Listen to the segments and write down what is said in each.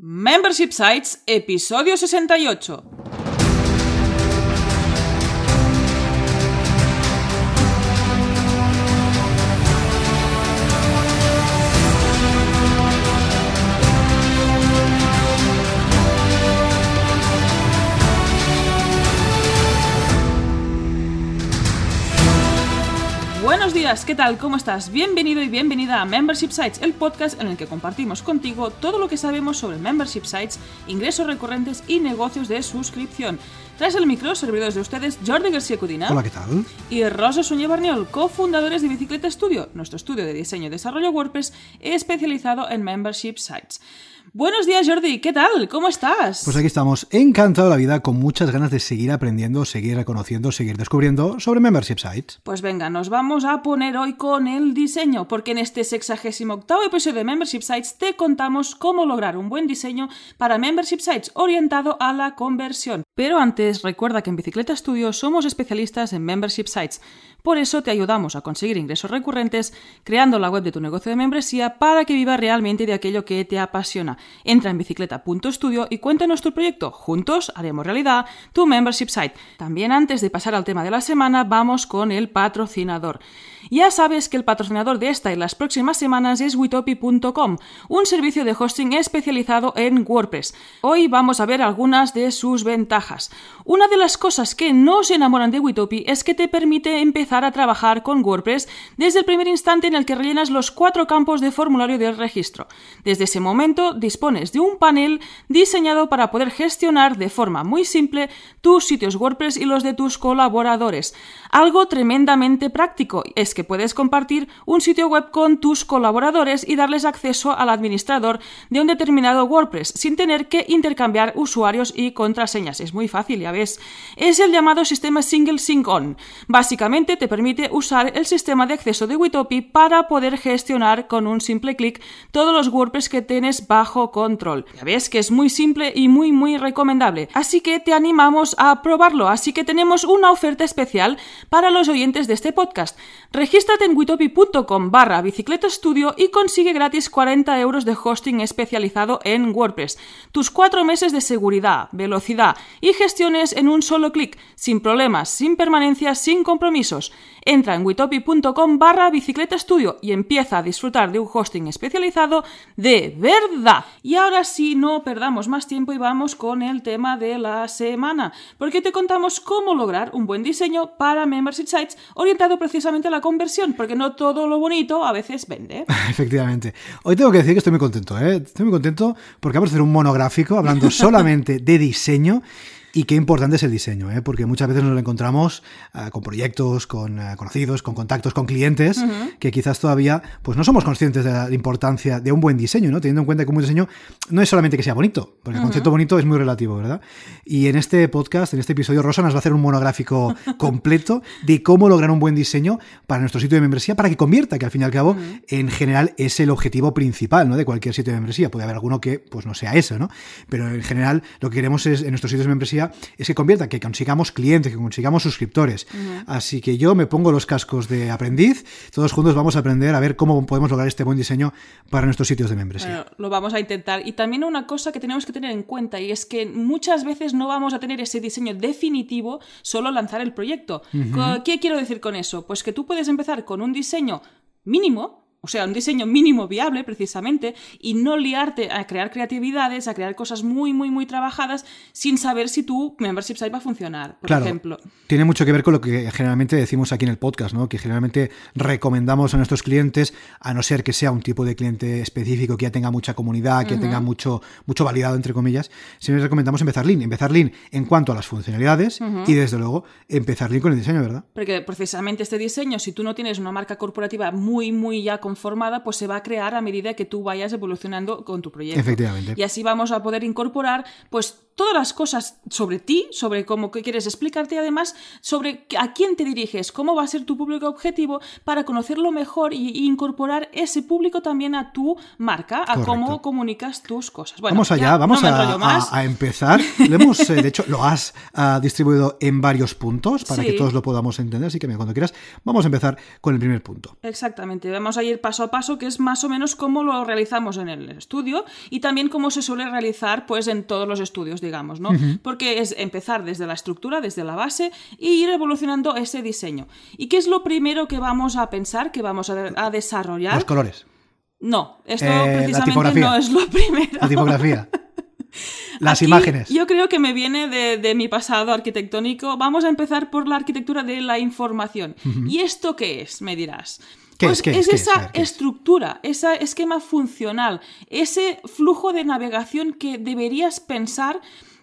Membership Sites, episodio 68. Días, ¿qué tal? ¿Cómo estás? Bienvenido y bienvenida a Membership Sites, el podcast en el que compartimos contigo todo lo que sabemos sobre Membership Sites, ingresos recurrentes y negocios de suscripción. Tras el micro, servidores de ustedes, Jordi García Cudina. Hola, ¿qué tal? Y Rosa Suñé Barniol, cofundadores de Bicicleta Studio, nuestro estudio de diseño y desarrollo WordPress especializado en Membership Sites. Buenos días, Jordi, ¿qué tal? ¿Cómo estás? Pues aquí estamos, encantado de la vida, con muchas ganas de seguir aprendiendo, seguir reconociendo, seguir descubriendo sobre Membership Sites. Pues venga, nos vamos a poner hoy con el diseño, porque en este 68 episodio de Membership Sites te contamos cómo lograr un buen diseño para Membership Sites orientado a la conversión. Pero antes, recuerda que en Bicicleta Studio somos especialistas en Membership Sites. Por eso te ayudamos a conseguir ingresos recurrentes creando la web de tu negocio de membresía para que viva realmente de aquello que te apasiona. Entra en bicicleta.studio y cuéntanos tu proyecto. Juntos haremos realidad tu membership site. También antes de pasar al tema de la semana, vamos con el patrocinador. Ya sabes que el patrocinador de esta y las próximas semanas es witopi.com, un servicio de hosting especializado en WordPress. Hoy vamos a ver algunas de sus ventajas. Una de las cosas que no se enamoran de Witopi es que te permite empezar a trabajar con WordPress desde el primer instante en el que rellenas los cuatro campos de formulario del registro. Desde ese momento dispones de un panel diseñado para poder gestionar de forma muy simple tus sitios WordPress y los de tus colaboradores. Algo tremendamente práctico es que puedes compartir un sitio web con tus colaboradores y darles acceso al administrador de un determinado WordPress sin tener que intercambiar usuarios y contraseñas. Es muy fácil, ya ves. Es el llamado sistema Single Sync On. Básicamente te permite usar el sistema de acceso de Witopi para poder gestionar con un simple clic todos los WordPress que tienes bajo control. Ya ves que es muy simple y muy muy recomendable. Así que te animamos a probarlo. Así que tenemos una oferta especial para los oyentes de este podcast. Regístrate en witopi.com barra bicicleta estudio y consigue gratis 40 euros de hosting especializado en WordPress. Tus cuatro meses de seguridad, velocidad y gestiones en un solo clic, sin problemas, sin permanencias, sin compromisos. Entra en witopi.com barra bicicleta estudio y empieza a disfrutar de un hosting especializado de verdad. Y ahora sí, no perdamos más tiempo y vamos con el tema de la semana, porque te contamos cómo lograr un buen diseño para Membership Sites orientado precisamente a la conversión, porque no todo lo bonito a veces vende. Efectivamente. Hoy tengo que decir que estoy muy contento, ¿eh? Estoy muy contento porque vamos a hacer un monográfico hablando solamente de diseño. Y qué importante es el diseño, ¿eh? porque muchas veces nos lo encontramos uh, con proyectos, con uh, conocidos, con contactos, con clientes, uh -huh. que quizás todavía pues no somos conscientes de la importancia de un buen diseño, ¿no? teniendo en cuenta que un buen diseño no es solamente que sea bonito, porque el concepto bonito es muy relativo, ¿verdad? Y en este podcast, en este episodio, Rosa nos va a hacer un monográfico completo de cómo lograr un buen diseño para nuestro sitio de membresía, para que convierta, que al fin y al cabo, en general, es el objetivo principal ¿no? de cualquier sitio de membresía. Puede haber alguno que pues no sea eso, ¿no? Pero en general, lo que queremos es, en nuestros sitios de membresía, es que convierta, que consigamos clientes, que consigamos suscriptores. Uh -huh. Así que yo me pongo los cascos de aprendiz, todos juntos vamos a aprender a ver cómo podemos lograr este buen diseño para nuestros sitios de membresía. Bueno, lo vamos a intentar. Y también una cosa que tenemos que tener en cuenta y es que muchas veces no vamos a tener ese diseño definitivo solo lanzar el proyecto. Uh -huh. ¿Qué quiero decir con eso? Pues que tú puedes empezar con un diseño mínimo, o sea, un diseño mínimo viable precisamente, y no liarte a crear creatividades, a crear cosas muy, muy, muy trabajadas sin saber si tu membership site va a funcionar, por claro, ejemplo. Tiene mucho que ver con lo que generalmente decimos aquí en el podcast, ¿no? Que generalmente recomendamos a nuestros clientes, a no ser que sea un tipo de cliente específico que ya tenga mucha comunidad, que uh -huh. tenga mucho, mucho validado, entre comillas, siempre recomendamos empezar lean. Empezar lean en cuanto a las funcionalidades uh -huh. y, desde luego, empezar lean con el diseño, ¿verdad? Porque precisamente este diseño, si tú no tienes una marca corporativa muy, muy ya conformada, pues se va a crear a medida que tú vayas evolucionando con tu proyecto. Efectivamente. Y así vamos a poder incorporar, pues, todas las cosas sobre ti, sobre cómo quieres explicarte y además sobre a quién te diriges, cómo va a ser tu público objetivo para conocerlo mejor y, y incorporar ese público también a tu marca, a cómo comunicas tus cosas. Bueno, vamos allá, vamos no a, a- a empezar. Lo hemos, eh, de hecho, lo has ah, distribuido en varios puntos para Sí. que todos lo podamos entender, así que cuando quieras, vamos a empezar con el primer punto. Exactamente, vamos a ir paso a paso, que es más o menos cómo lo realizamos en el estudio y también cómo se suele realizar pues en todos los estudios, digamos, ¿no? Porque es empezar desde la estructura, desde la base y ir evolucionando ese diseño. ¿Y qué es lo primero que vamos a pensar, que vamos a, a desarrollar? Los colores, No, esto Eh, precisamente no es lo primero. la tipografía, las Aquí imágenes. Yo creo que me viene de, de mi pasado arquitectónico. Vamos a empezar por la arquitectura de la información. ¿Y esto qué es? Me dirás. ¿Qué pues es? ¿Qué es? ¿Qué es? esa estructura, ese esquema funcional, ese flujo de navegación que deberías pensar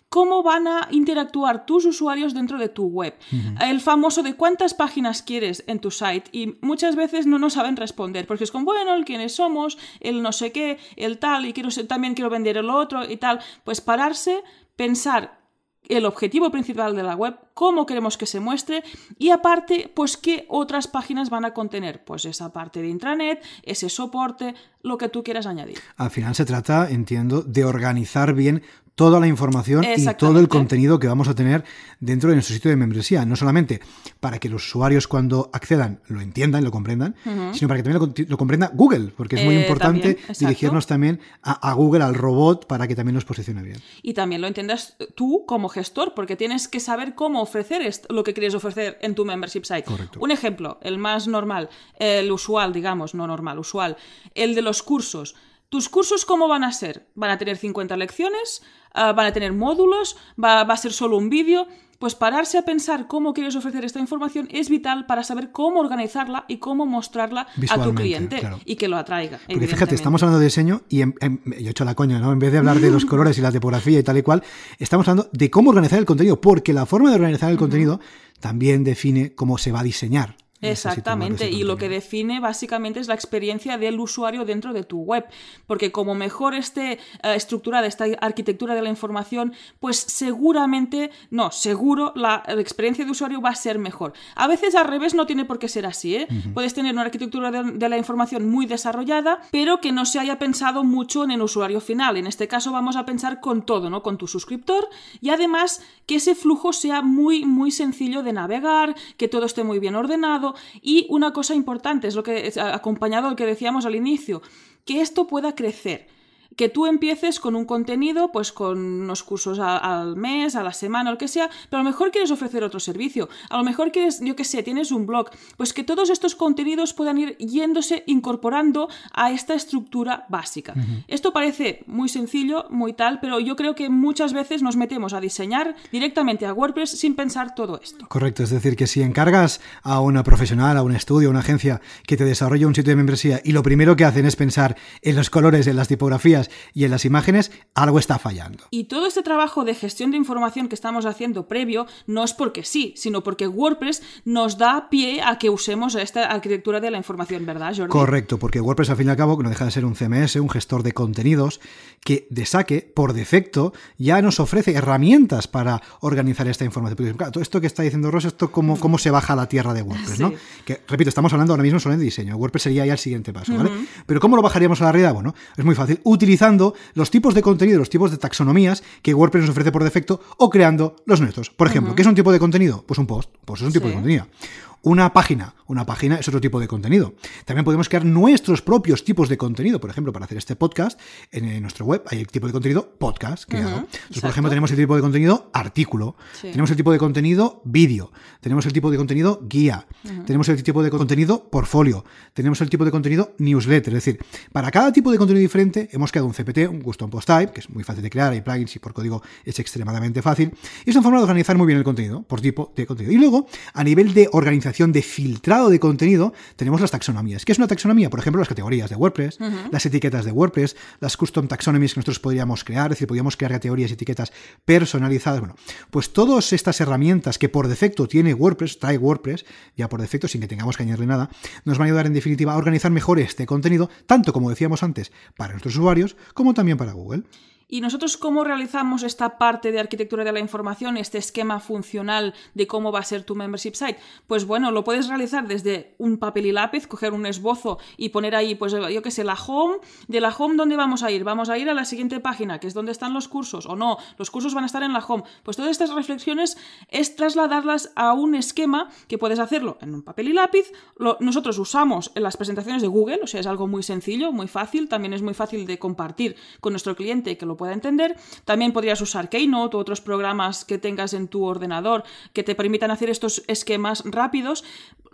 cómo van a interactuar tus usuarios dentro de tu web. El famoso de cuántas páginas quieres en tu site y muchas veces no nos saben responder porque es como, bueno, el quiénes somos, el no sé qué, el tal y quiero ser- también quiero vender el otro y tal. Pues pararse, pensar el objetivo principal de la web, cómo queremos que se muestre y aparte, pues qué otras páginas van a contener, pues esa parte de intranet, ese soporte, lo que tú quieras añadir. Al final se trata, entiendo, de organizar bien toda la información y todo el contenido que vamos a tener dentro de nuestro sitio de membresía. No solamente para que los usuarios cuando accedan lo entiendan, lo comprendan, sino para que también lo, comprenda Google, porque es muy Eh, importante también, dirigirnos también a, a Google, al robot, para que también nos posicione bien. Y también lo entiendas tú como gestor, porque tienes que saber cómo ofrecer lo que quieres ofrecer en tu membership site. Correcto. Un ejemplo, el más normal, el usual, digamos, no normal, usual, el de los cursos. ¿Tus cursos cómo van a ser? ¿Van a tener 50 lecciones? Ah, ¿Van a tener módulos? ¿Va, a ser solo un vídeo? Pues pararse a pensar cómo quieres ofrecer esta información es vital para saber cómo organizarla y cómo mostrarla a tu cliente claro. y que lo atraiga. Porque fíjate, estamos hablando de diseño y en- en- yo he hecho la coña, ¿no? En vez de hablar de los colores y la tipografía y tal y cual, estamos hablando de cómo organizar el contenido, porque la forma de organizar el contenido también define cómo se va a diseñar. Exactamente, y lo que define básicamente es la experiencia del usuario dentro de tu web, porque como mejor esté eh, estructurada esta arquitectura de la información, pues seguramente, no, seguro la, la experiencia de usuario va a ser mejor. A veces al revés no tiene por qué ser así, ¿eh? Puedes tener una arquitectura de, de la información muy desarrollada, pero que no se haya pensado mucho en el usuario final. En este caso vamos a pensar con todo, ¿no? Con tu suscriptor y además que ese flujo sea muy, muy sencillo de navegar, que todo esté muy bien ordenado y una cosa importante, es lo que acompañado a lo que decíamos al inicio, que esto pueda crecer. Que tú empieces con un contenido, pues con unos cursos a- al mes, a la semana, o lo que sea, pero a lo mejor quieres ofrecer otro servicio. A lo mejor quieres, yo qué sé, tienes un blog. Pues que todos estos contenidos puedan ir yéndose, incorporando a esta estructura básica. Esto parece muy sencillo, muy tal, pero yo creo que muchas veces nos metemos a diseñar directamente a WordPress sin pensar todo esto. Correcto, es decir, que si encargas a una profesional, a un estudio, a una agencia que te desarrolle un sitio de membresía y lo primero que hacen es pensar en los colores, en las tipografías y en las imágenes, algo está fallando. Y todo este trabajo de gestión de información que estamos haciendo previo no es porque sí, sino porque WordPress nos da pie a que usemos esta arquitectura de la información, ¿verdad, Jordi? Correcto, porque WordPress al fin y al cabo no deja de ser un CMS, un gestor de contenidos, que de saque, por defecto, ya nos ofrece herramientas para organizar esta información. Porque, claro, todo esto que está diciendo Rosa, esto cómo, cómo se baja a la tierra de WordPress, ¿no? Sí. Que, repito, estamos hablando ahora mismo solo de diseño. WordPress sería ya el siguiente paso, ¿vale? Pero ¿cómo lo bajaríamos a la realidad? Bueno, es muy fácil, utilizando los tipos de contenido, los tipos de taxonomías que WordPress nos ofrece por defecto o creando los nuestros. Por ejemplo, ¿qué es un tipo de contenido? Pues un post. Pues es un tipo Sí. de contenido. Una página. Una página es otro tipo de contenido. También podemos crear nuestros propios tipos de contenido. Por ejemplo, para hacer este podcast, en, nuestra web hay el tipo de contenido podcast creado. Entonces, por ejemplo, tenemos el tipo de contenido artículo. Sí. Tenemos el tipo de contenido vídeo. Tenemos el tipo de contenido guía. Tenemos el tipo de contenido portfolio. Tenemos el tipo de contenido newsletter. Es decir, para cada tipo de contenido diferente hemos creado un CPT, un custom post type, que es muy fácil de crear, hay plugins y por código es extremadamente fácil. Y es una forma de organizar muy bien el contenido, por tipo de contenido. Y luego, a nivel de organización de filtrado de contenido, tenemos las taxonomías. ¿Qué es una taxonomía? Por ejemplo, las categorías de WordPress, las etiquetas de WordPress, las custom taxonomies que nosotros podríamos crear, es decir, podríamos crear categorías y etiquetas personalizadas. Bueno, pues todas estas herramientas que por defecto tiene WordPress, trae WordPress, ya por defecto, sin que tengamos que añadirle nada, nos van a ayudar en definitiva a organizar mejor este contenido, tanto como decíamos antes, para nuestros usuarios, como también para Google. ¿Y nosotros cómo realizamos esta parte de arquitectura de la información, este esquema funcional de cómo va a ser tu membership site? Pues bueno, lo puedes realizar desde un papel y lápiz, coger un esbozo y poner ahí, pues yo qué sé, la home. De la home, ¿dónde vamos a ir? Vamos a ir a la siguiente página, que es donde están los cursos, o no, los cursos van a estar en la home. Pues todas estas reflexiones es trasladarlas a un esquema que puedes hacerlo en un papel y lápiz. nosotros usamos en las presentaciones de Google, o sea, es algo muy sencillo, muy fácil, también es muy fácil de compartir con nuestro cliente que lo pueda entender. También podrías usar Keynote u otros programas que tengas en tu ordenador que te permitan hacer estos esquemas rápidos.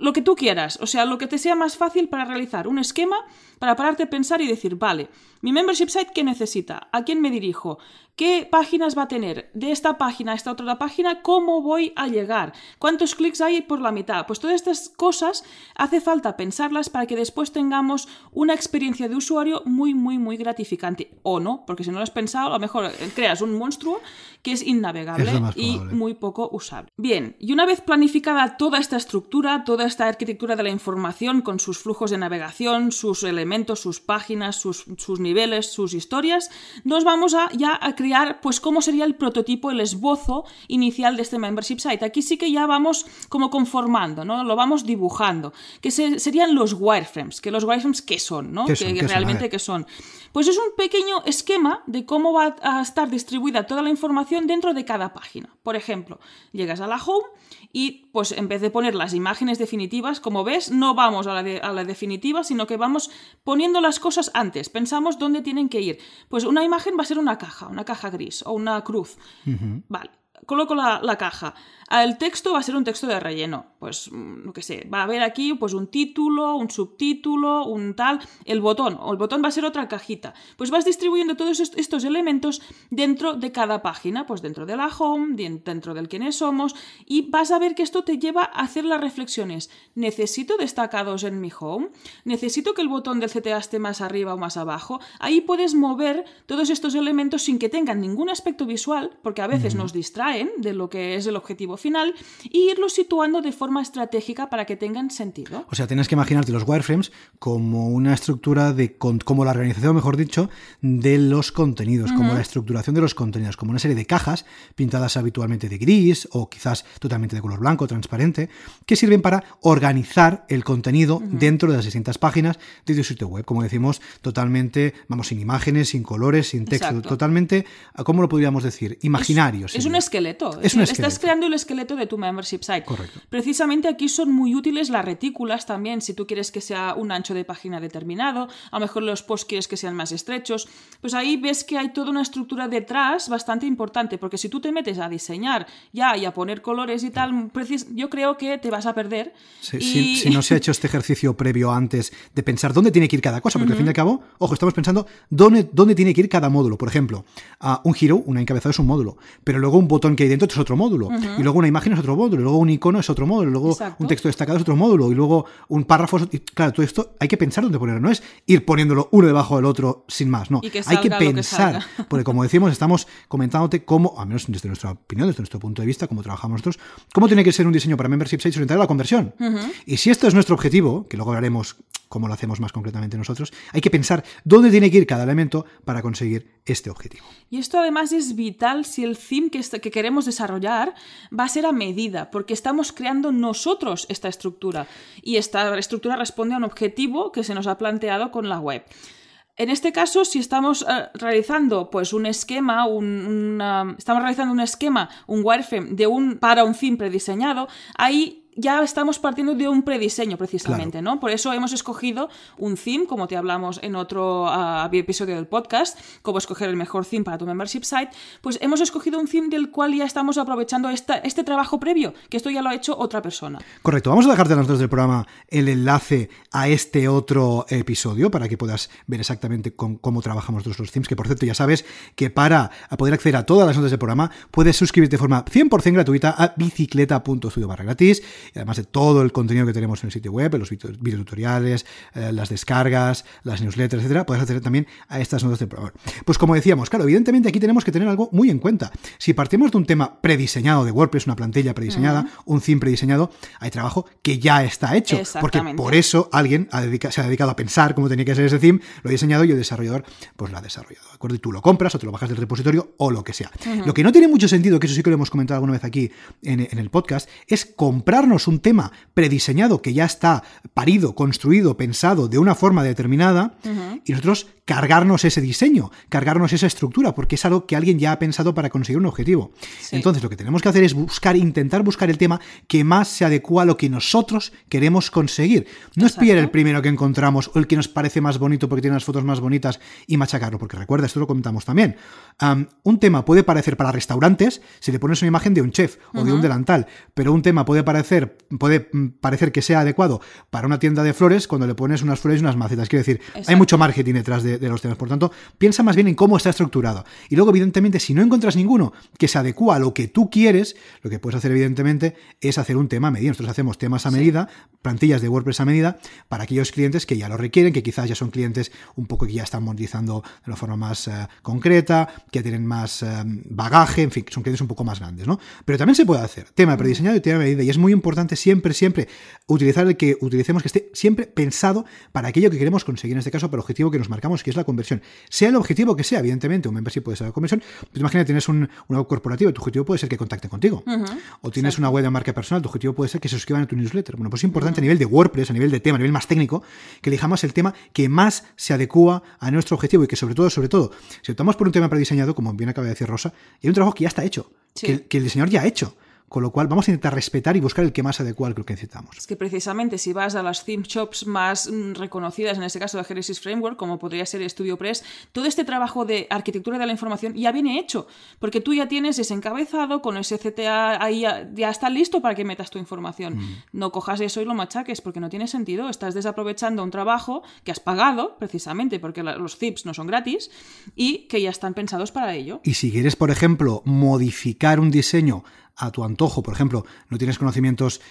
Lo que tú quieras, o sea, lo que te sea más fácil para realizar un esquema, para pararte a pensar y decir, vale, mi membership site, ¿qué necesita? ¿A quién me dirijo? ¿Qué páginas va a tener? De esta página a esta otra página, ¿cómo voy a llegar? ¿Cuántos clics hay por la mitad? Pues todas estas cosas hace falta pensarlas para que después tengamos una experiencia de usuario muy, muy, muy gratificante. O no, porque si no lo has pensado, a lo mejor eh, creas un monstruo que es innavegable y muy poco usable. Bien, y una vez planificada toda esta estructura, toda esta arquitectura de la información con sus flujos de navegación, sus elementos, sus páginas, sus, sus niveles, sus historias, nos vamos a, ya a crear pues cómo sería el prototipo, el esbozo inicial de este membership site. Aquí sí que ya vamos como conformando, ¿no? Lo vamos dibujando, que serían los wireframes, que los wireframes qué son, ¿no? ¿Qué son? que realmente qué son. Pues es un pequeño esquema de cómo va a estar distribuida toda la información dentro de cada página. Por ejemplo, llegas a la home y pues en vez de poner las imágenes definitivas, como ves, no vamos a la, a la definitiva, sino que vamos poniendo las cosas antes. Pensamos dónde tienen que ir. Pues una imagen va a ser una caja, una caja gris o una cruz. Vale coloco la, caja. El texto va a ser un texto de relleno. Pues, no mm, que sé, va a haber aquí pues un título, un subtítulo, un tal, el botón, o el botón va a ser otra cajita. Pues vas distribuyendo todos estos elementos dentro de cada página, pues dentro de la home, dentro del quiénes somos, y vas a ver que esto te lleva a hacer las reflexiones. ¿Necesito destacados en mi home? ¿Necesito que el botón del CTA esté más arriba o más abajo? Ahí puedes mover todos estos elementos sin que tengan ningún aspecto visual, porque a veces nos de lo que es el objetivo final y irlos situando de forma estratégica para que tengan sentido. O sea, tienes que imaginarte los wireframes como una estructura de como la organización, mejor dicho, de los contenidos, como la estructuración de los contenidos, como una serie de cajas pintadas habitualmente de gris o quizás totalmente de color blanco, transparente, que sirven para organizar el contenido dentro de las distintas páginas de tu sitio web, como decimos, totalmente, vamos, sin imágenes, sin colores, sin texto, totalmente, ¿cómo lo podríamos decir? Imaginario. Es, un esqueleto Estás creando el esqueleto de tu membership site. Precisamente aquí son muy útiles las retículas también, si tú quieres que sea un ancho de página determinado, a lo mejor los posts quieres que sean más estrechos, pues ahí ves que hay toda una estructura detrás bastante importante, porque si tú te metes a diseñar ya y a poner colores y tal, yo creo que te vas a perder. si, no se ha hecho este ejercicio previo antes de pensar dónde tiene que ir cada cosa, porque al fin y al cabo, ojo, estamos pensando dónde, dónde tiene que ir cada módulo. Por ejemplo, a un giro, una encabezado es un módulo, pero luego un botón que hay dentro es otro módulo. Y luego una imagen es otro módulo. Y luego un icono es otro módulo. Y luego un texto destacado es otro módulo. Y luego un párrafo es otro. Y claro, todo esto hay que pensar dónde ponerlo. No es ir poniéndolo uno debajo del otro sin más. No. hay que pensar. porque como decimos, estamos comentándote cómo, al menos desde nuestra opinión, desde nuestro punto de vista, cómo trabajamos nosotros, cómo tiene que ser un diseño para membership sites orientado a la conversión. Y si esto es nuestro objetivo, que luego veremos cómo lo hacemos más concretamente nosotros, hay que pensar dónde tiene que ir cada elemento para conseguir este objetivo. Y esto además es vital si el theme que, que queremos desarrollar va a ser a medida, porque estamos creando nosotros esta estructura y esta estructura responde a un objetivo que se nos ha planteado con la web. En este caso, si estamos eh, realizando pues un esquema, un, estamos realizando un esquema, un wireframe de un para un theme prediseñado, ahí ya estamos partiendo de un prediseño precisamente, ¿no? Por eso hemos escogido un theme, como te hablamos en otro ah, episodio del podcast, cómo escoger el mejor theme para tu membership site, pues hemos escogido un theme del cual ya estamos aprovechando este trabajo previo, que esto ya lo ha hecho otra persona. Correcto, vamos a dejarte en las notas del programa el enlace a este otro episodio para que puedas ver exactamente cómo trabajamos nuestros themes, que por cierto ya sabes que para poder acceder a todas las notas del programa puedes suscribirte de forma 100% gratuita a bicicleta.studio barra gratis y además de todo el contenido que tenemos en el sitio web, los videotutoriales, eh, las descargas, las newsletters, etcétera, puedes acceder también a estas notas de programa. Pues como decíamos, claro, evidentemente aquí tenemos que tener algo muy en cuenta. Si partimos de un tema prediseñado de WordPress, una plantilla prediseñada, un theme prediseñado, hay trabajo que ya está hecho. Porque por eso alguien se ha dedicado a pensar cómo tenía que ser ese theme, lo ha diseñado y el desarrollador pues lo ha desarrollado. ¿de acuerdo? Y tú lo compras o te lo bajas del repositorio o lo que sea. Lo que no tiene mucho sentido, que eso sí que lo hemos comentado alguna vez aquí en, el podcast, es comprarnos un tema prediseñado que ya está parido, construido, pensado de una forma determinada y nosotros cargarnos ese diseño, cargarnos esa estructura, porque es algo que alguien ya ha pensado para conseguir un objetivo. Entonces, lo que tenemos que hacer es buscar, intentar buscar el tema que más se adecua a lo que nosotros queremos conseguir. No es pillar el primero que encontramos o el que nos parece más bonito porque tiene las fotos más bonitas y machacarlo, porque recuerda, esto lo comentamos también. un tema puede parecer para restaurantes si le pones una imagen de un chef o de un delantal, pero un tema puede parecer, puede parecer que sea adecuado para una tienda de flores cuando le pones unas flores y unas macetas. Quiero decir, hay mucho marketing detrás de, los temas. Por tanto, piensa más bien en cómo está estructurado. Y luego, evidentemente, si no encuentras ninguno que se adecua a lo que tú quieres, lo que puedes hacer, evidentemente, es hacer un tema a medida. Nosotros hacemos temas a medida, plantillas de WordPress a medida, para aquellos clientes que ya lo requieren, que quizás ya son clientes un poco que ya están monetizando de una forma más eh, concreta, que tienen más eh, bagaje, en fin, son clientes un poco más grandes, ¿no? Pero también se puede hacer tema prediseñado y tema a medida. Y es muy importante siempre, siempre utilizar el que utilicemos que esté siempre pensado para aquello que queremos conseguir, en este caso, para el objetivo que nos marcamos, que es la conversión. Sea el objetivo que sea, evidentemente, un membership puede ser la conversión. Pues imagina, tienes un, una web corporativa, tu objetivo puede ser que contacten contigo. O tienes una web de marca personal, tu objetivo puede ser que se suscriban a tu newsletter. Bueno, pues es importante a nivel de WordPress, a nivel de tema, a nivel más técnico, que elijamos el tema que más se adecua a nuestro objetivo y que sobre todo, sobre todo, si optamos por un tema prediseñado, como bien acaba de decir Rosa, y un trabajo que ya está hecho, que, que el diseñador ya ha hecho. Con lo cual vamos a intentar respetar y buscar el que más adecua al que necesitamos. Es que precisamente si vas a las theme shops más mm, reconocidas, en este caso de Genesis Framework, como podría ser StudioPress, todo este trabajo de arquitectura de la información ya viene hecho, porque tú ya tienes ese encabezado con ese CTA ahí ya, está listo para que metas tu información. Mm. No cojas eso y lo machaques porque no tiene sentido, estás desaprovechando un trabajo que has pagado precisamente porque los zips no son gratis y que ya están pensados para ello. Y si quieres, por ejemplo, modificar un diseño a tu antojo. Por ejemplo, no tienes conocimientos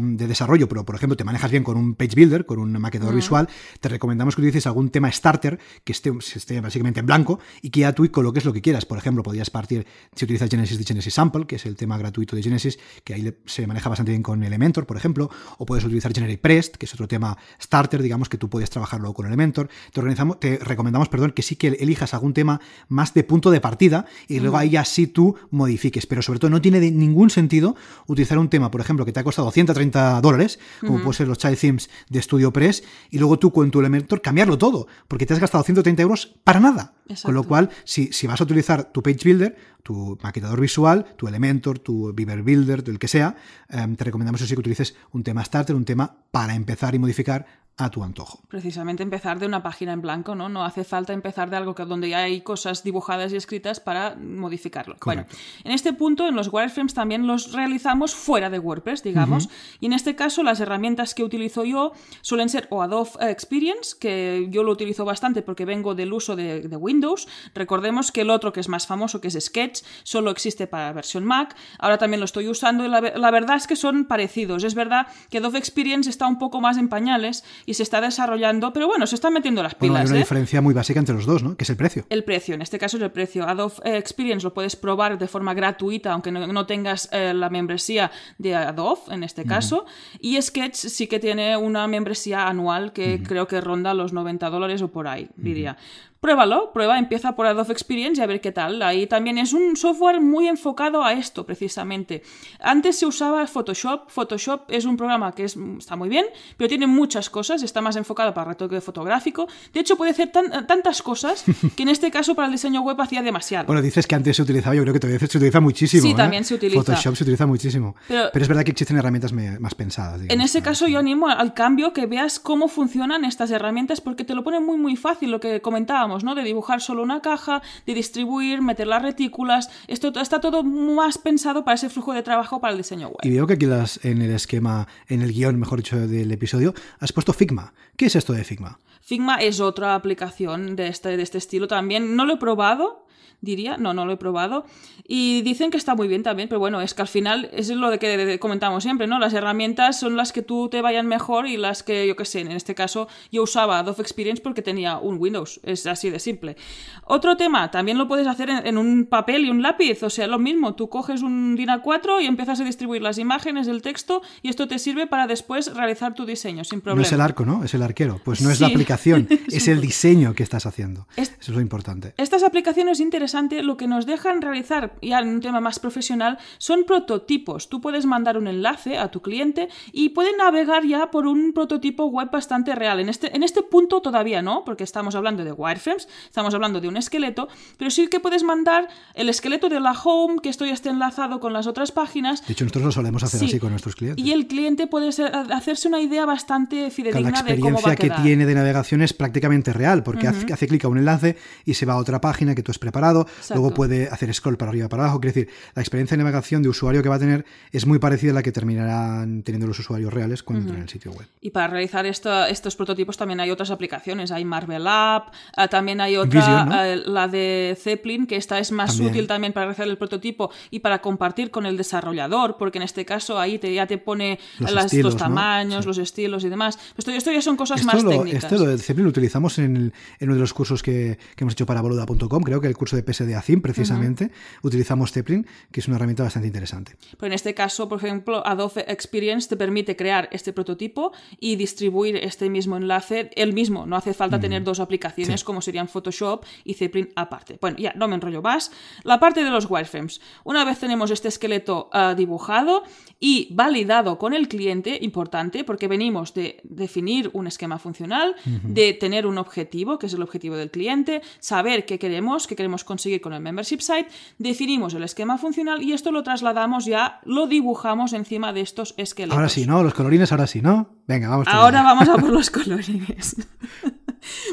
de desarrollo, pero por ejemplo te manejas bien con un page builder, con un maquetador mm. visual, te recomendamos que utilices algún tema starter que esté, esté, básicamente en blanco y que ya tú coloques lo que quieras. Por ejemplo, podrías partir, si utilizas Genesis de Genesis Sample, que es el tema gratuito de Genesis, que ahí se maneja bastante bien con Elementor, por ejemplo, o puedes utilizar Generate Prest, que es otro tema starter, digamos, que tú puedes trabajarlo con Elementor. Te, organizamos, te recomendamos, perdón, que sí que elijas algún tema más de punto de partida y luego ahí ya sí tú modifiques, pero sobre todo no tiene de ningún sentido utilizar un tema, por ejemplo, que te ha costado 130 dólares, como puede ser los Child Themes de StudioPress, y luego tú con tu Elementor cambiarlo todo, porque te has gastado 130 euros para nada. Con lo cual, si, si, vas a utilizar tu Page Builder, tu maquetador visual, tu Elementor, tu Beaver Builder, el que sea, em, te recomendamos así que utilices un tema starter, un tema para empezar y modificar a tu antojo. Precisamente empezar de una página en blanco, ¿no? No hace falta empezar de algo que, donde ya hay cosas dibujadas y escritas para modificarlo. Bueno, en este punto, en los wireframes también los realizamos fuera de WordPress, digamos. Y en este caso, las herramientas que utilizo yo suelen ser o Adobe Experience, que yo lo utilizo bastante porque vengo del uso de, Windows. Recordemos que el otro que es más famoso, que es Sketch, solo existe para versión Mac. Ahora también lo estoy usando y la, la verdad es que son parecidos. Es verdad que Adobe Experience está un poco más en pañales y se está desarrollando, pero bueno, se están metiendo las pilas. hay una ¿eh? diferencia muy básica entre los dos, ¿no? Que es el precio. El precio, en este caso es el precio. Adobe Experience lo puedes probar de forma gratuita, aunque no, tengas eh, la membresía de Adobe, en este caso. Y Sketch sí que tiene una membresía anual que creo que ronda los 90 dólares o por ahí, diría. Pruébalo, prueba, empieza por Adobe Experience y a ver qué tal. Ahí también es un software muy enfocado a esto, precisamente. Antes se usaba Photoshop. Photoshop es un programa que está muy bien, pero tiene muchas cosas. Está más enfocado para retoque fotográfico. De hecho, puede hacer tantas cosas que en este caso para el diseño web hacía demasiado. Bueno, dices que antes se utilizaba, yo creo que todavía se utiliza muchísimo. Sí, ¿eh? también se utiliza. Photoshop se utiliza muchísimo. Pero, es verdad que existen herramientas más pensadas. en ese caso, yo animo al cambio que veas cómo funcionan estas herramientas porque te lo pone muy, muy fácil, lo que comentábamos, ¿no? De dibujar solo una caja, de distribuir, meter las retículas. Esto está todo más pensado para ese flujo de trabajo para el diseño web. Y veo que aquí las, en el esquema, en el guion, mejor dicho, del episodio, has puesto Figma. ¿Qué es esto de Figma? Figma es otra aplicación de este, de este estilo también. No lo he probado, diría. No, no lo he probado. Y dicen que está muy bien también, pero bueno, es que al final es lo de que comentamos siempre, ¿no? Las herramientas son las que tú te vayan mejor y las que, yo qué sé, en este caso yo usaba Adobe Experience porque tenía un Windows. Es así de simple. Otro tema, también lo puedes hacer en, un papel y un lápiz. O sea, lo mismo, tú coges un DIN A4 y empiezas a distribuir las imágenes, el texto, y esto te sirve para después realizar tu diseño sin problema. No es el arco, ¿no? Es el arquero. Pues no es la aplicación, es el diseño que estás haciendo. Eso es lo importante. Estas aplicaciones interesantes lo que nos dejan realizar, ya en un tema más profesional, son prototipos. Tú puedes mandar un enlace a tu cliente y puede navegar ya por un prototipo web bastante real. En este, en este punto todavía no, porque estamos hablando de wireframes, estamos hablando de un esqueleto, pero sí que puedes mandar el esqueleto de la home, que esto ya esté enlazado con las otras páginas. De hecho, nosotros lo solemos hacer así con nuestros clientes. Y el cliente puede hacerse una idea bastante fidedigna de cómo va a que tiene de navegación es prácticamente real, porque hace, hace clic a un enlace y se va a otra página que tú has preparado luego puede hacer scroll para arriba para abajo. Quiere decir, la experiencia de navegación de usuario que va a tener es muy parecida a la que terminarán teniendo los usuarios reales cuando entran en el sitio web. Y para realizar estos prototipos también hay otras aplicaciones. Hay Marvel App, eh, también hay otra, eh, la de Zeppelin, que esta es más útil también para realizar el prototipo y para compartir con el desarrollador, porque en este caso ahí te, ya te pone los, tamaños, los estilos y demás. Esto, esto ya son cosas más técnicas. Esto lo de Zeppelin lo utilizamos en, uno de los cursos que, que hemos hecho para boluda.com, creo que el curso de PSD AZIM, precisamente, utilizamos Zeppelin, que es una herramienta bastante interesante. Pero en este caso, por ejemplo, Adobe Experience te permite crear este prototipo y distribuir este mismo enlace, el mismo, no hace falta tener dos aplicaciones como serían Photoshop y Zeppelin aparte. Bueno, ya no me enrollo más. La parte de los wireframes. Una vez tenemos este esqueleto ah, dibujado y validado con el cliente, importante, porque venimos de definir un esquema funcional, de tener un objetivo, que es el objetivo del cliente, saber qué queremos, qué queremos conseguir con el membership site, definimos el esquema funcional y esto lo trasladamos ya, lo dibujamos encima de estos esqueletos. Ahora sí, ¿no? Los colorines ahora sí, ¿no? Venga, vamos. Ahora vamos a por los colorines.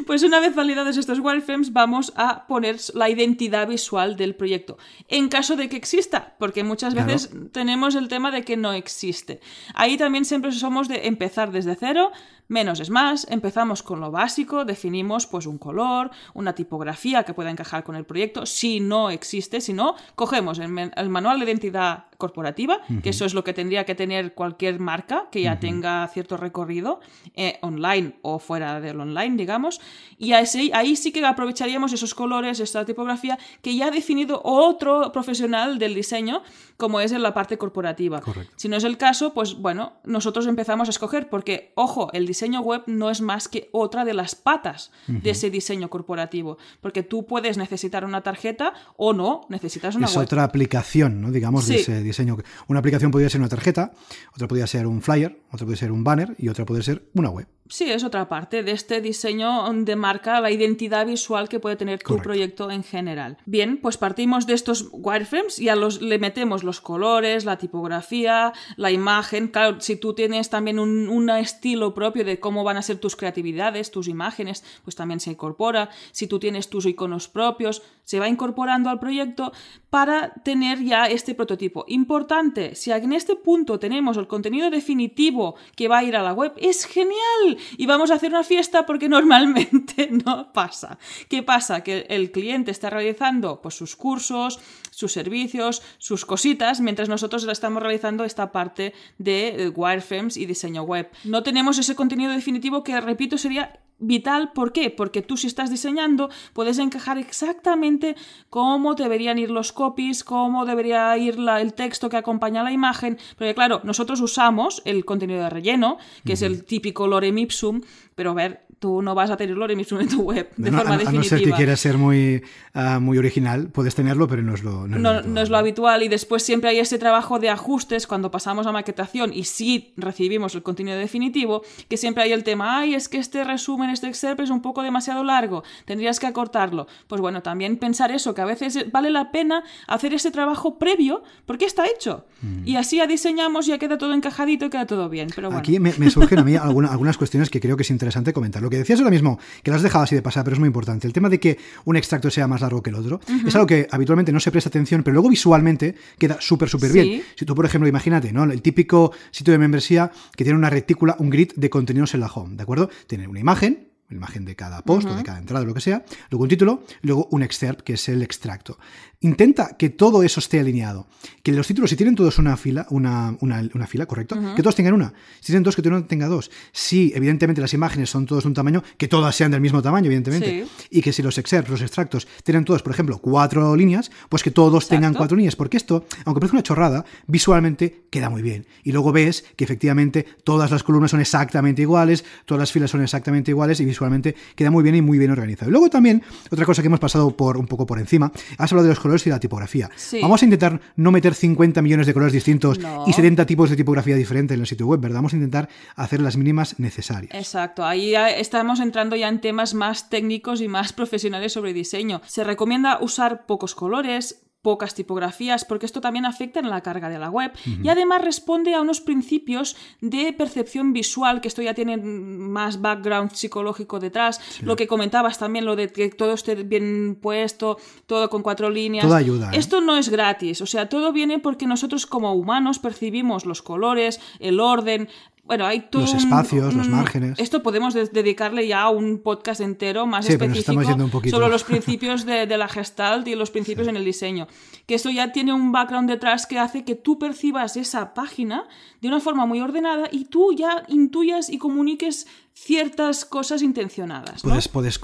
Pues una vez validados estos wireframes, vamos a poner la identidad visual del proyecto. En caso de que exista, porque muchas veces tenemos el tema de que no existe. Ahí también siempre somos de empezar desde cero, menos es más, empezamos con lo básico, definimos pues un color, una tipografía que pueda encajar con el proyecto, si no existe, si no, cogemos el, manual de identidad corporativa, que eso es lo que tendría que tener cualquier marca que ya tenga cierto recorrido eh, online o fuera del online, digamos, y ahí sí que aprovecharíamos esos colores, esta tipografía que ya ha definido otro profesional del diseño, como es en la parte corporativa. Si no es el caso, pues bueno, nosotros empezamos a escoger, porque, ojo, el diseño web no es más que otra de las patas de ese diseño corporativo, porque tú puedes necesitar una tarjeta o no, necesitas una es otra aplicación, ¿no? digamos, de ese diseño. Una aplicación podría ser una tarjeta, otra podría ser un flyer, otra puede ser un banner y otra puede ser una web. Sí, es otra parte de este diseño de marca, la identidad visual que puede tener tu proyecto en general. Bien, pues partimos de estos wireframes y a los le metemos los colores, la tipografía, la imagen. Claro, si tú tienes también un, un, estilo propio de cómo van a ser tus creatividades, tus imágenes, pues también se incorpora. Si tú tienes tus iconos propios, se va incorporando al proyecto para tener ya este prototipo. Importante, si en este punto tenemos el contenido definitivo que va a ir a la web, es genial y vamos a hacer una fiesta porque normalmente no pasa. ¿Qué pasa? Que el cliente está realizando pues, sus cursos, sus servicios, sus cositas, mientras nosotros estamos realizando esta parte de eh, wireframes y diseño web. No tenemos ese contenido definitivo que, repito, sería vital. ¿Por qué? Porque tú si estás diseñando puedes encajar exactamente cómo deberían ir los copies, cómo debería ir el texto que acompaña la imagen. Porque claro, nosotros usamos el contenido de relleno, que es el típico lorem ipsum, pero a ver, tú no vas a tener lorem ipsum en tu web de forma definitiva. A no ser que quieras ser muy, ah, muy original, puedes tenerlo, pero no es lo, no, es lo habitual. Y después siempre hay ese trabajo de ajustes cuando pasamos a maquetación y sí recibimos el contenido definitivo, que siempre hay el tema, ay, es que este resumen, este Excel es un poco demasiado largo, tendrías que acortarlo. Pues bueno, también pensar eso, que a veces vale la pena hacer ese trabajo previo porque está hecho. Mm. Y así ya diseñamos, ya queda todo encajadito y queda todo bien. Pero Aquí me, surgen a mí algunas cuestiones que creo que es interesante comentar. Lo que decías ahora mismo, que lo has dejado así de pasar, pero es muy importante. El tema de que un extracto sea más largo que el otro es algo que habitualmente no se presta atención, pero luego visualmente queda súper, súper bien. Si tú, por ejemplo, imagínate, ¿no? El típico sitio de membresía que tiene una retícula, un grid de contenidos en la home, ¿de acuerdo? Tiene una imagen, imagen de cada post o de cada entrada, lo que sea, luego un título, luego un excerpt, que es el extracto. Intenta que todo eso esté alineado. Que los títulos, si tienen todos una fila, una, una, fila, ¿correcto? Que todos tengan una. Si tienen dos, que uno tenga dos. Si, evidentemente, las imágenes son todos de un tamaño, que todas sean del mismo tamaño, evidentemente. Y que si los excerpts, los extractos, tienen todos, por ejemplo, cuatro líneas, pues que todos tengan cuatro líneas. Porque esto, aunque parezca una chorrada, visualmente queda muy bien. Y luego ves que efectivamente todas las columnas son exactamente iguales, todas las filas son exactamente iguales y visualmente queda muy bien y muy bien organizado. Y luego también, otra cosa que hemos pasado por un poco por encima, has hablado de los colores y la tipografía. Vamos a intentar no meter 50 millones de colores distintos y 70 tipos de tipografía diferentes en el sitio web, ¿verdad? Vamos a intentar hacer las mínimas necesarias. Exacto, ahí estamos entrando ya en temas más técnicos y más profesionales sobre diseño. Se recomienda usar pocos colores, pocas tipografías, porque esto también afecta en la carga de la web y además responde a unos principios de percepción visual, que esto ya tiene más background psicológico detrás, lo que comentabas también, lo de que todo esté bien puesto, todo con cuatro líneas. Todo ayuda. ¿eh? Esto no es gratis, o sea, todo viene porque nosotros como humanos percibimos los colores, el orden, bueno, hay Los espacios, los márgenes. Esto podemos dedicarle ya a un podcast entero más específico sobre los principios de, la gestalt y los principios en el diseño. Que esto ya tiene un background detrás que hace que tú percibas esa página de una forma muy ordenada y tú ya intuyas y comuniques ciertas cosas intencionadas. Puedes, puedes,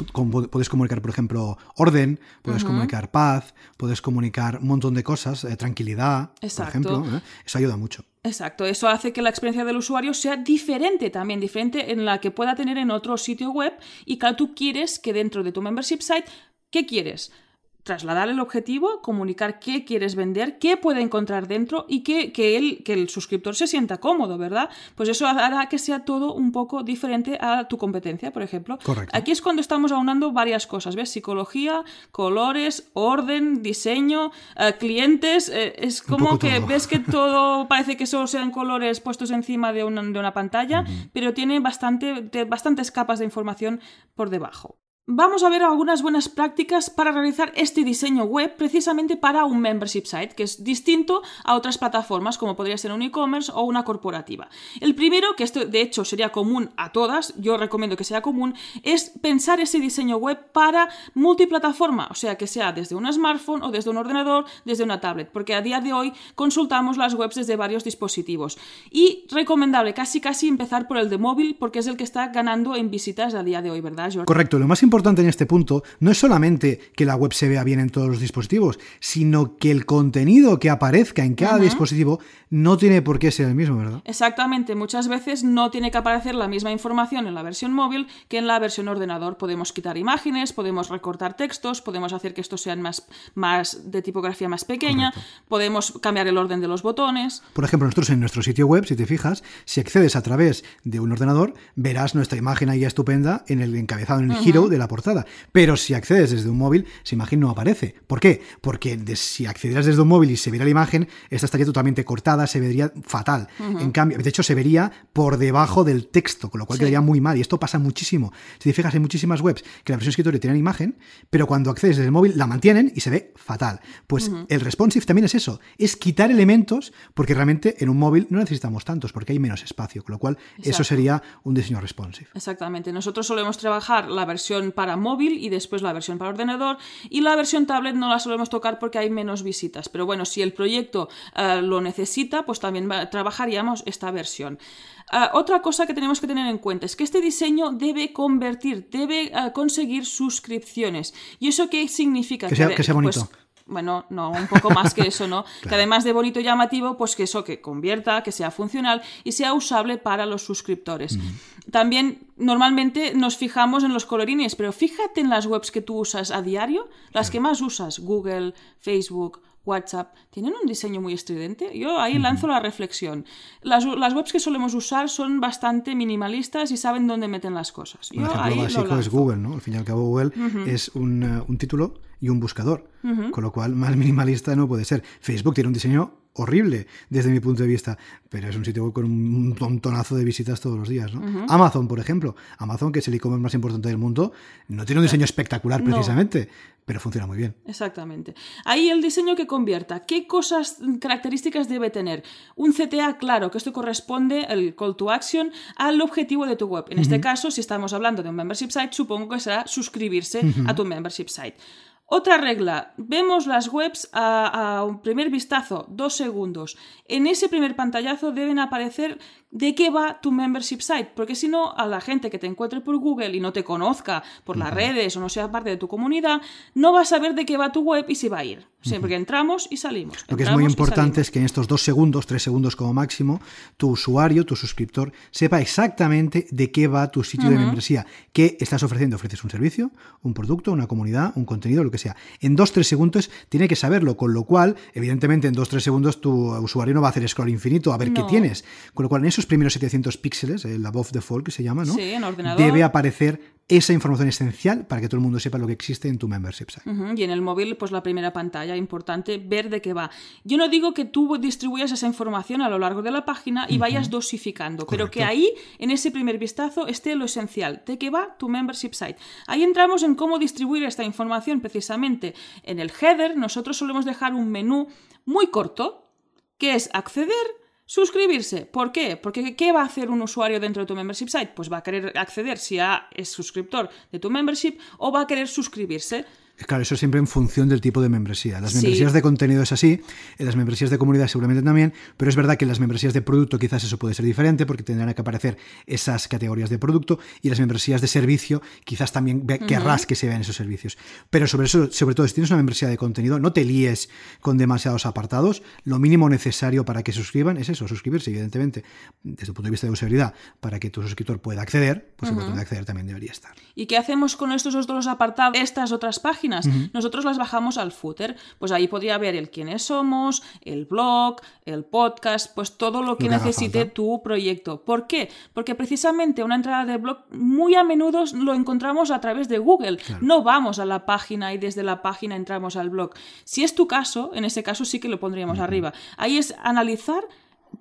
puedes, comunicar, por ejemplo, orden, puedes comunicar paz, puedes comunicar un montón de cosas, eh, tranquilidad, por ejemplo. ¿eh? Eso ayuda mucho. Exacto, eso hace que la experiencia del usuario sea diferente también, diferente en la que pueda tener en otro sitio web y que tú quieres que dentro de tu membership site, ¿qué quieres? Trasladar el objetivo, comunicar qué quieres vender, qué puede encontrar dentro y que, que, que el suscriptor se sienta cómodo, ¿verdad? Pues eso hará que sea todo un poco diferente a tu competencia, por ejemplo. Correcto. Aquí es cuando estamos aunando varias cosas, ¿ves? Psicología, colores, orden, diseño, eh, clientes. Eh, es como que ves que todo parece que solo sean colores puestos encima de una, de una pantalla, pero tiene bastante, bastantes capas de información por debajo. Vamos a ver algunas buenas prácticas para realizar este diseño web precisamente para un membership site, que es distinto a otras plataformas como podría ser un e-commerce o una corporativa. El primero, que esto de hecho sería común a todas, yo recomiendo que sea común, es pensar ese diseño web para multiplataforma, o sea, que sea desde un smartphone o desde un ordenador, desde una tablet, porque a día de hoy consultamos las webs desde varios dispositivos. Y recomendable casi casi empezar por el de móvil porque es el que está ganando en visitas a día de hoy, ¿verdad, George? Correcto, lo más en este punto no es solamente que la web se vea bien en todos los dispositivos, sino que el contenido que aparezca en cada dispositivo no tiene por qué ser el mismo, ¿verdad? Exactamente, muchas veces no tiene que aparecer la misma información en la versión móvil que en la versión ordenador. Podemos quitar imágenes, podemos recortar textos, podemos hacer que estos sean más, más de tipografía más pequeña, podemos cambiar el orden de los botones. Por ejemplo, nosotros en nuestro sitio web, si te fijas, si accedes a través de un ordenador, verás nuestra imagen ahí estupenda en el encabezado, en el giro de la portada. Pero si accedes desde un móvil, esa imagen no aparece. ¿Por qué? Porque si accedieras desde un móvil y se viera la imagen, esta estaría totalmente cortada, se vería fatal. En cambio, de hecho, se vería por debajo del texto, con lo cual quedaría muy mal. Y esto pasa muchísimo. Si te fijas, en muchísimas webs que la versión escritorio tiene imagen, pero cuando accedes desde el móvil la mantienen y se ve fatal. Pues el responsive también es eso, es quitar elementos, porque realmente en un móvil no necesitamos tantos, porque hay menos espacio, con lo cual eso sería un diseño responsive. Exactamente. Nosotros solemos trabajar la versión para móvil y después la versión para ordenador y la versión tablet no la solemos tocar porque hay menos visitas. Pero bueno, si el proyecto eh, lo necesita, pues también trabajaríamos esta versión. Eh, otra cosa que tenemos que tener en cuenta es que este diseño debe convertir, debe eh, conseguir suscripciones. ¿Y eso qué significa? Que sea, que sea bonito. Pues, bueno, no, un poco más que eso, ¿no? Que además de bonito y llamativo, pues que eso que convierta, que sea funcional y sea usable para los suscriptores. También normalmente nos fijamos en los colorines, pero fíjate en las webs que tú usas a diario, las que más usas, Google, Facebook, WhatsApp, tienen un diseño muy estridente. Yo ahí lanzo la reflexión. Las, webs que solemos usar son bastante minimalistas y saben dónde meten las cosas. Yo un ejemplo básico es Google, ¿no? Al fin y al cabo Google es un, uh, un título y un buscador, con lo cual más minimalista no puede ser. Facebook tiene un diseño horrible desde mi punto de vista, pero es un sitio web con un montonazo de visitas todos los días. ¿no? Amazon, por ejemplo. Amazon, que es el e-commerce más importante del mundo, no tiene un diseño espectacular precisamente, pero funciona muy bien. Exactamente. Ahí el diseño que convierta. ¿Qué cosas, características debe tener? Un CTA claro, que esto corresponde, el call to action, al objetivo de tu web. En este caso, si estamos hablando de un membership site, supongo que será suscribirse a tu membership site. Otra regla, vemos las webs a, un primer vistazo, dos segundos. En ese primer pantallazo deben aparecer de qué va tu membership site, porque si no, a la gente que te encuentre por Google y no te conozca por las redes o no sea parte de tu comunidad, no va a saber de qué va tu web y si va a ir. Siempre entramos y salimos. Lo que es muy importante es que en estos dos segundos, tres segundos como máximo, tu usuario, tu suscriptor, sepa exactamente de qué va tu sitio de membresía, qué estás ofreciendo. ¿Ofreces un servicio, un producto, una comunidad, un contenido, lo que sea. En dos, tres segundos tiene que saberlo, con lo cual, evidentemente, en dos, tres segundos tu usuario no va a hacer scroll infinito a ver qué tienes. Con lo cual, en esos primeros 700 píxeles, el above default que se llama, ¿no? Sí, en ordenador. Debe aparecer esa información esencial para que todo el mundo sepa lo que existe en tu membership site. Y en el móvil, pues la primera pantalla, importante ver de qué va. Yo no digo que tú distribuyas esa información a lo largo de la página y vayas dosificando, pero que ahí, en ese primer vistazo, esté lo esencial, de qué va tu membership site. Ahí entramos en cómo distribuir esta información precisamente. En el header, nosotros solemos dejar un menú muy corto, que es acceder Suscribirse. ¿Por qué? Porque ¿qué va a hacer un usuario dentro de tu membership site? Pues va a querer acceder si es suscriptor de tu membership o va a querer suscribirse. Claro, eso siempre en función del tipo de membresía. Las membresías de contenido es así, en las membresías de comunidad seguramente también, pero es verdad que en las membresías de producto quizás eso puede ser diferente porque tendrán que aparecer esas categorías de producto y las membresías de servicio quizás también querrás que se vean esos servicios. Pero sobre eso, sobre todo si tienes una membresía de contenido, no te líes con demasiados apartados. Lo mínimo necesario para que suscriban es eso, suscribirse, evidentemente, desde el punto de vista de usabilidad, para que tu suscriptor pueda acceder, pues el botón de acceder también debería estar. ¿Y qué hacemos con estos otros apartados, estas otras páginas? Nosotros las bajamos al footer. Pues ahí podría ver el quiénes somos, el blog, el podcast, pues todo lo que, necesite tu proyecto. ¿Por qué? Porque precisamente una entrada de blog muy a menudo lo encontramos a través de Google. No vamos a la página y desde la página entramos al blog. Si es tu caso, en ese caso sí que lo pondríamos arriba. Ahí es analizar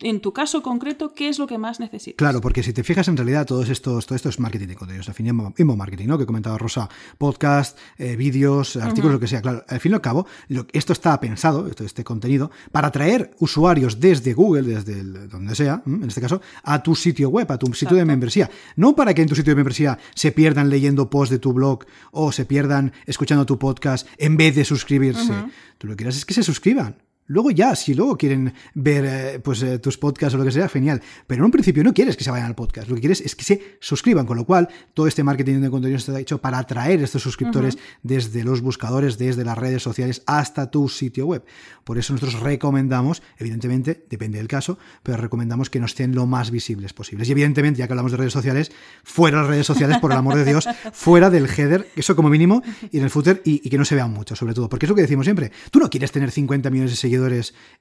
en tu caso concreto, ¿qué es lo que más necesitas? Claro, porque si te fijas en realidad todos estos, todo esto es marketing de contenidos, al fin y marketing, ¿no? Que comentaba Rosa, podcast, eh, vídeos, artículos, lo que sea. Claro, al fin y al cabo, esto está pensado, este contenido, para atraer usuarios desde Google, desde donde sea, en este caso, a tu sitio web, a tu sitio de membresía. No para que en tu sitio de membresía se pierdan leyendo posts de tu blog o se pierdan escuchando tu podcast en vez de suscribirse. Tú lo que quieras es que se suscriban. Luego ya, si luego quieren ver eh, pues, eh, tus podcasts o lo que sea, genial. Pero en un principio no quieres que se vayan al podcast, lo que quieres es que se suscriban, con lo cual todo este marketing de contenido está hecho para atraer estos suscriptores desde los buscadores, desde las redes sociales hasta tu sitio web. Por eso nosotros recomendamos, evidentemente, depende del caso, pero recomendamos que nos estén lo más visibles posibles. Y evidentemente, ya que hablamos de redes sociales, fuera de las redes sociales, por el amor de Dios, fuera del header, eso como mínimo, y en el footer, y, y que no se vean mucho, sobre todo. Porque es lo que decimos siempre. Tú no quieres tener 50 millones de seguidores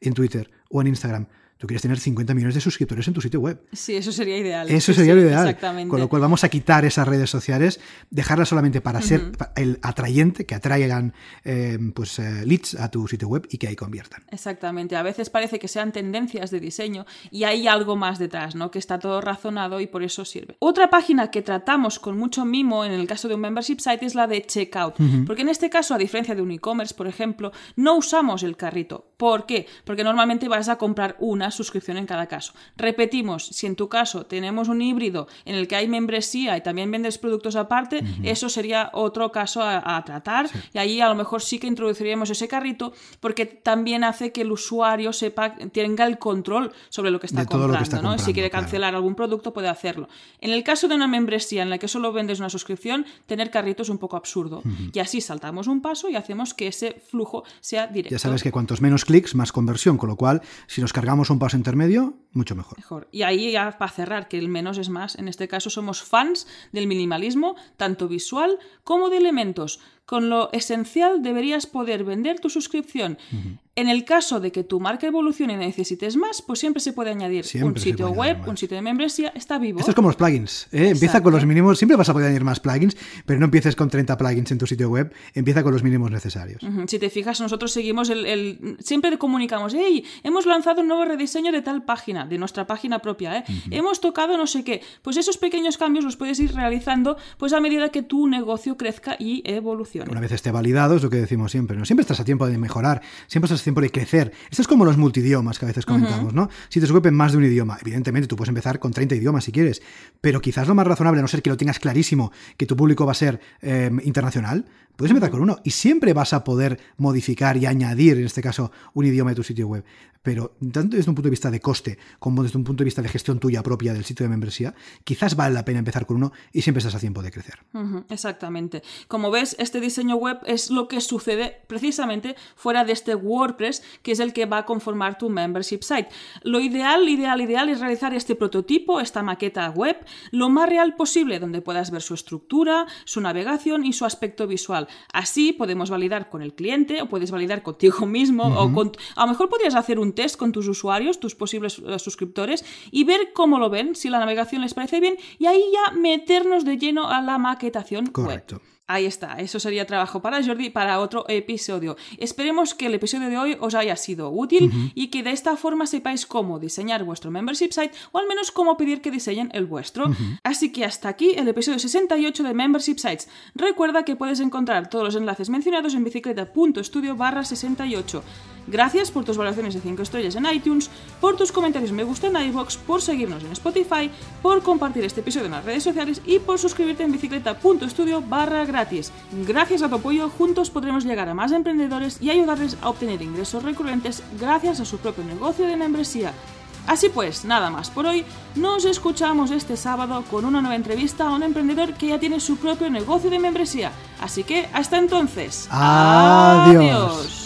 en Twitter o en Instagram. Tú quieres tener 50 millones de suscriptores en tu sitio web. Sí, eso sería ideal. Eso sería lo ideal. Exactamente. Con lo cual vamos a quitar esas redes sociales, dejarlas solamente para ser el atrayente, que atraigan eh, pues, eh, leads a tu sitio web y que ahí conviertan. Exactamente. A veces parece que sean tendencias de diseño y hay algo más detrás, ¿no? Que está todo razonado y por eso sirve. Otra página que tratamos con mucho mimo en el caso de un membership site es la de checkout. Porque en este caso, a diferencia de un e-commerce, por ejemplo, no usamos el carrito. ¿Por qué? Porque normalmente vas a comprar una suscripción en cada caso. Repetimos, si en tu caso tenemos un híbrido en el que hay membresía y también vendes productos aparte, eso sería otro caso a, tratar y ahí a lo mejor sí que introduciríamos ese carrito porque también hace que el usuario sepa, tenga el control sobre lo que está, comprando, ¿no? si quiere cancelar algún producto puede hacerlo. En el caso de una membresía en la que solo vendes una suscripción, tener carrito es un poco absurdo. Y así saltamos un paso y hacemos que ese flujo sea directo. Ya sabes que cuantos menos clics, más conversión, con lo cual si nos cargamos un paso intermedio, mucho mejor. Mejor. Y ahí ya para cerrar, que el menos es más, en este caso somos fans del minimalismo, tanto visual como de elementos. con lo esencial deberías poder vender tu suscripción. En el caso de que tu marca evolucione y necesites más, pues siempre se puede añadir un sitio web, un sitio de membresía, está vivo. Esto es como los plugins. ¿eh? Empieza con los mínimos, siempre vas a poder añadir más plugins, pero no empieces con 30 plugins en tu sitio web, empieza con los mínimos necesarios. Si te fijas, nosotros seguimos el... Siempre comunicamos, hey, hemos lanzado un nuevo rediseño de tal página, de nuestra página propia, ¿eh? hemos tocado no sé qué. Pues esos pequeños cambios los puedes ir realizando pues a medida que tu negocio crezca y evolucione. Una vez esté validado, es lo que decimos siempre, ¿no? Siempre estás a tiempo de mejorar, siempre estás a tiempo de crecer. Esto es como los multidiomas que a veces comentamos, ¿no? Si te en más de un idioma, evidentemente tú puedes empezar con 30 idiomas si quieres, pero quizás lo más razonable, a no ser que lo tengas clarísimo, que tu público va a ser eh, internacional, puedes empezar con uno y siempre vas a poder modificar y añadir, en este caso, un idioma de tu sitio web. Pero tanto desde un punto de vista de coste como desde un punto de vista de gestión tuya propia del sitio de membresía, quizás vale la pena empezar con uno y siempre estás a tiempo de crecer. exactamente. Como ves, este diseño web es lo que sucede precisamente fuera de este WordPress, que es el que va a conformar tu membership site. Lo ideal, ideal, ideal es realizar este prototipo, esta maqueta web, lo más real posible, donde puedas ver su estructura, su navegación y su aspecto visual. Así podemos validar con el cliente o puedes validar contigo mismo o con... A lo mejor podrías hacer un test con tus usuarios, tus posibles eh, suscriptores y ver cómo lo ven, si la navegación les parece bien y ahí ya meternos de lleno a la maquetación Correcto. Ahí está, eso sería trabajo para Jordi para otro episodio. Esperemos que el episodio de hoy os haya sido útil y que de esta forma sepáis cómo diseñar vuestro membership site o al menos cómo pedir que diseñen el vuestro. Así que hasta aquí el episodio 68 de Membership Sites. Recuerda que puedes encontrar todos los enlaces mencionados en bicicleta.studio barra 68. Gracias por tus valoraciones de 5 estrellas en iTunes, por tus comentarios me gusta en iVoox, por seguirnos en Spotify, por compartir este episodio en las redes sociales y por suscribirte en bicicleta.studio barra gratis. Gracias a tu apoyo, juntos podremos llegar a más emprendedores y ayudarles a obtener ingresos recurrentes gracias a su propio negocio de membresía. Así pues, nada más por hoy, nos escuchamos este sábado con una nueva entrevista a un emprendedor que ya tiene su propio negocio de membresía. Así que, hasta entonces. Adiós.